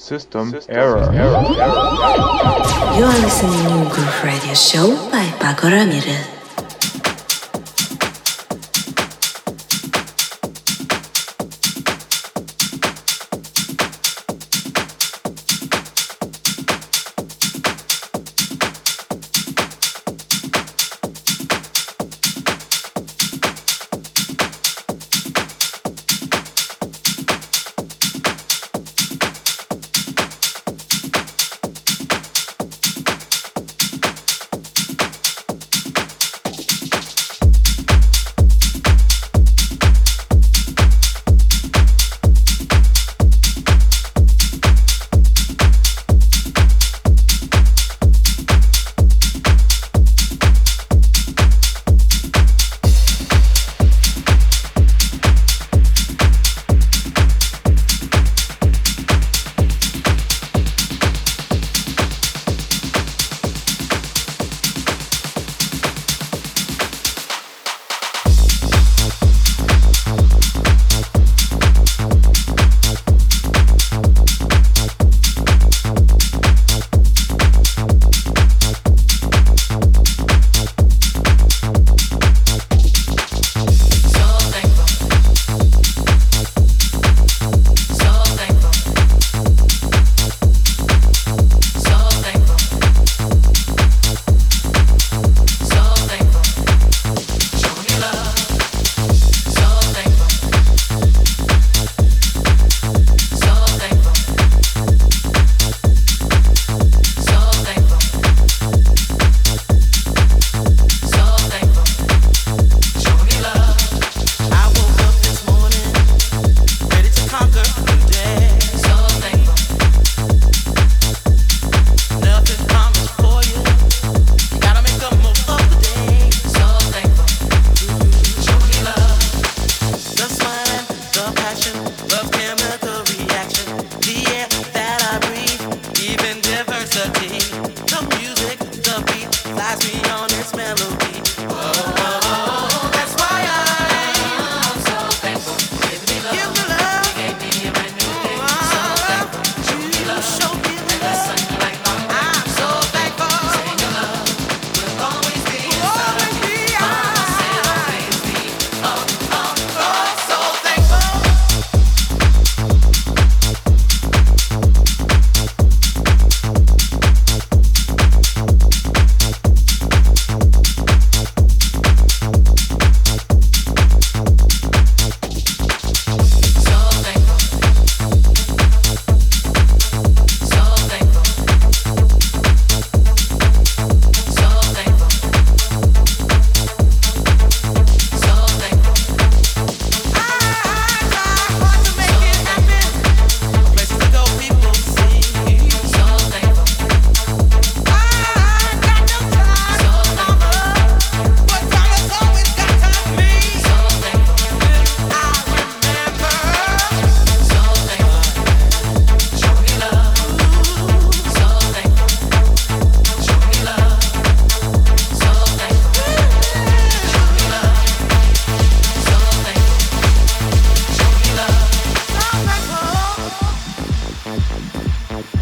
System, error. error. You are listening to Groove Radio Show by Pako Ramirez.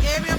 Give me a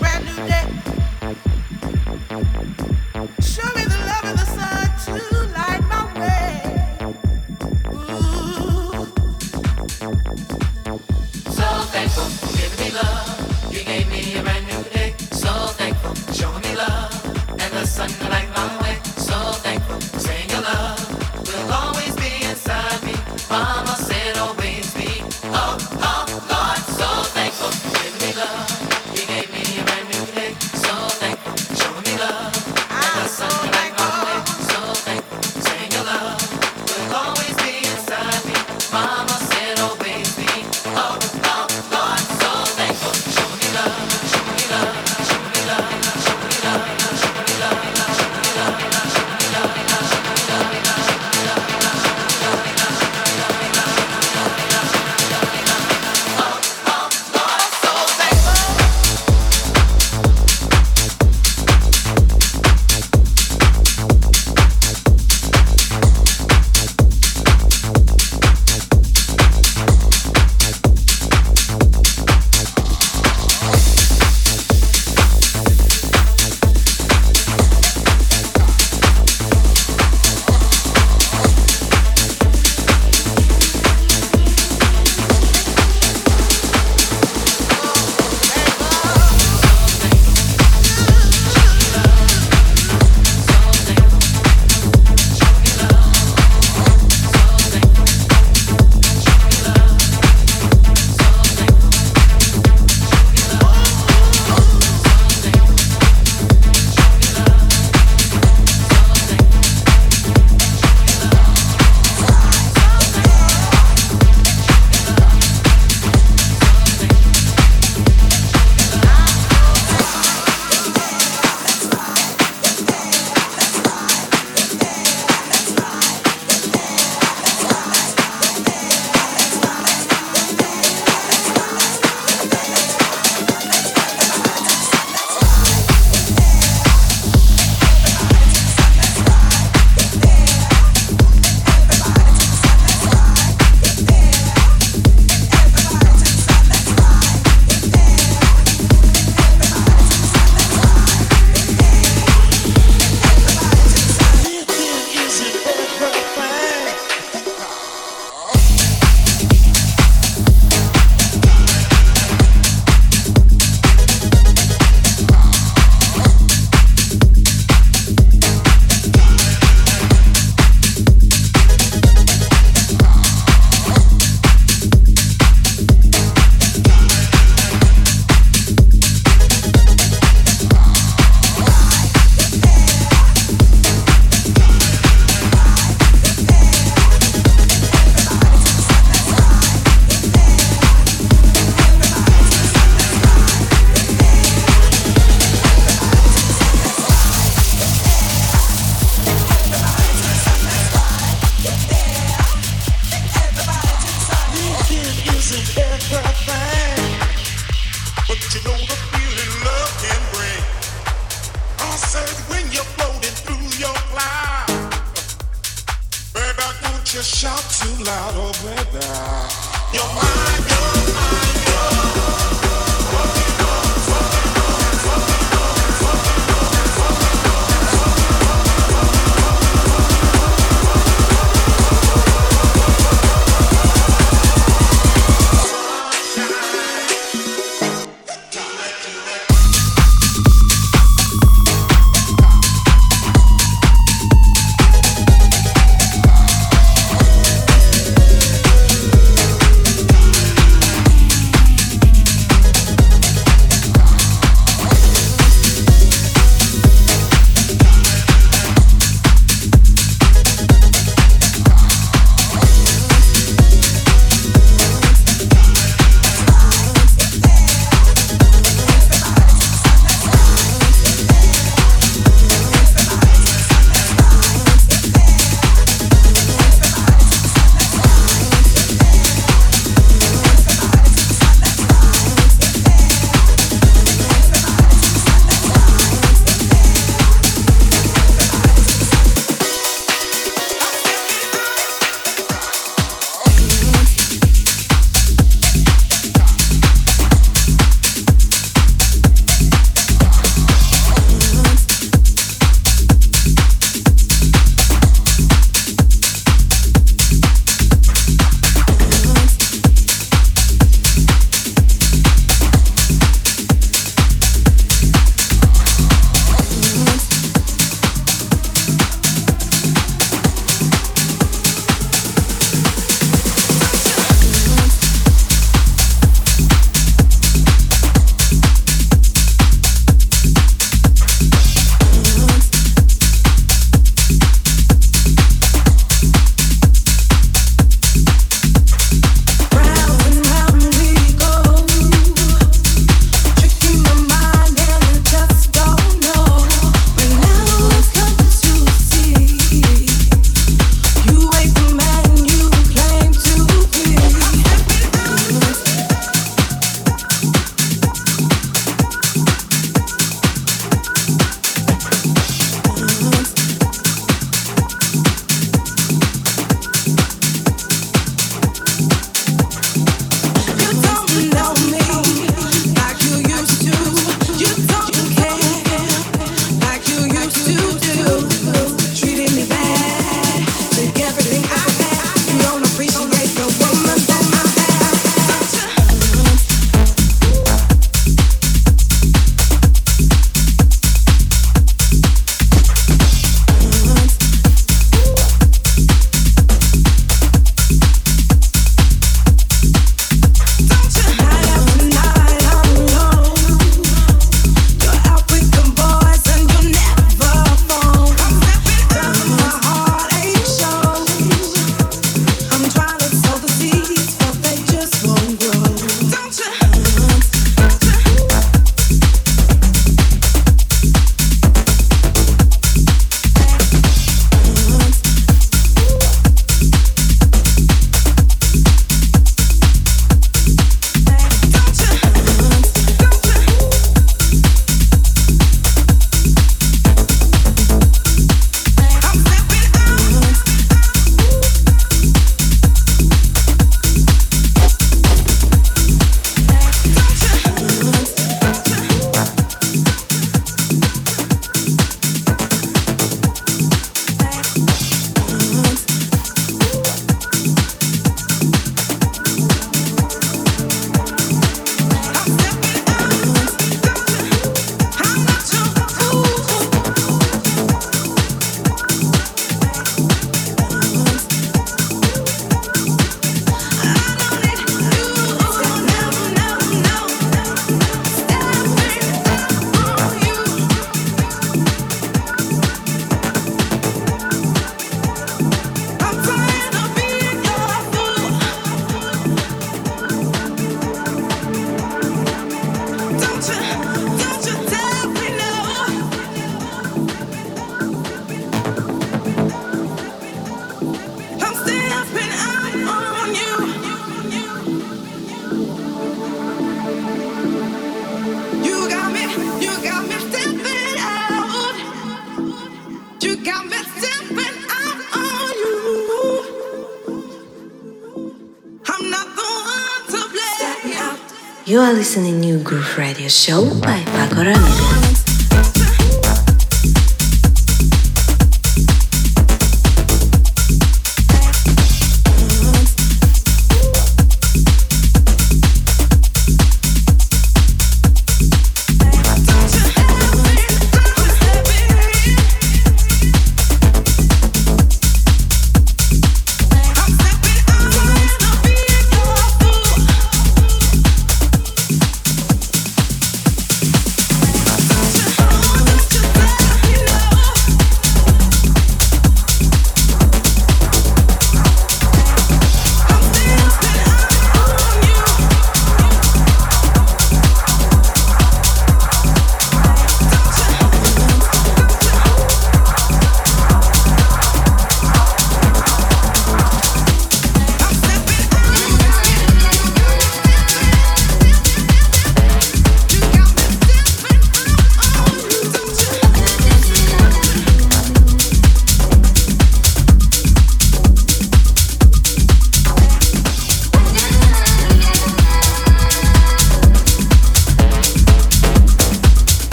are listening New Groove Radio Show by Pako Ramirez.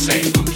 same.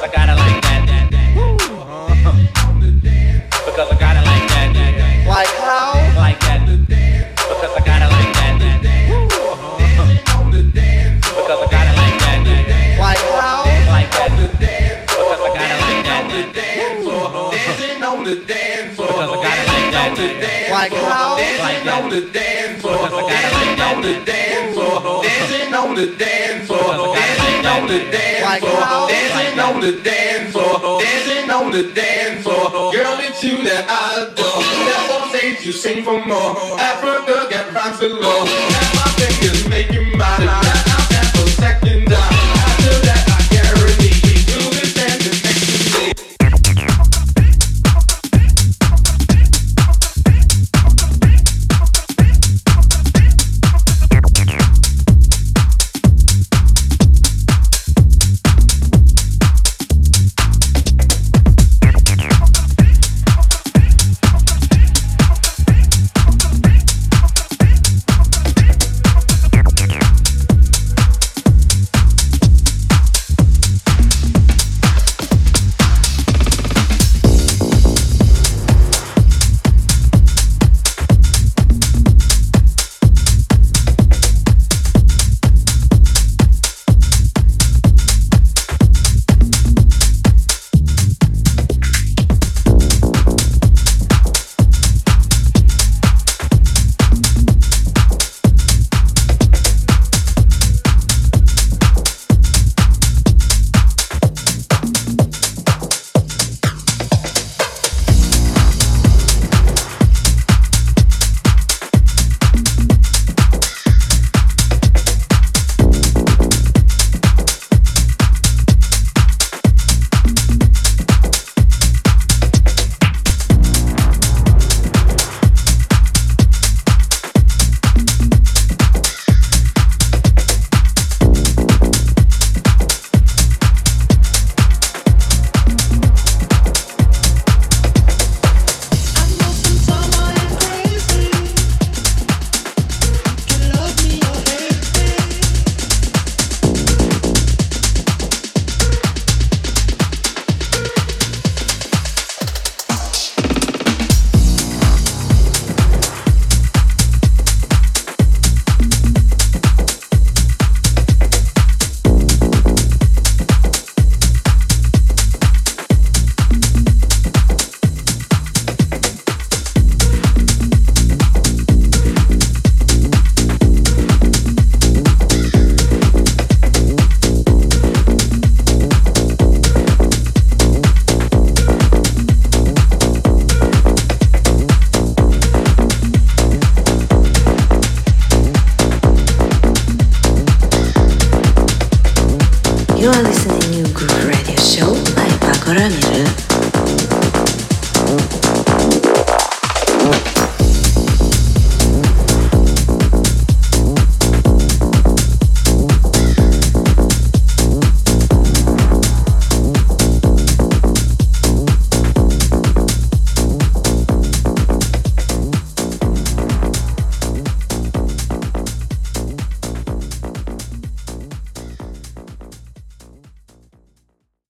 Because I got it like that. Because I got it like that. Like how? Like that. Because I got it like that. Because I got it like that. Like how? Like that. Because I got it like that. Dancing on the dance floor. Because I got it like that. Like how? Like on the dance floor. Because I got it like that. on the dance floor. Dancing on the dance floor. Because I got it like Dancing on the that. dance Like how? Dancing on the dance floor. Dancing on the dance floor. Girl, it's you that I adore. That's on stage, you sing for more. Africa, get rocks below. That's my fingers make you mine.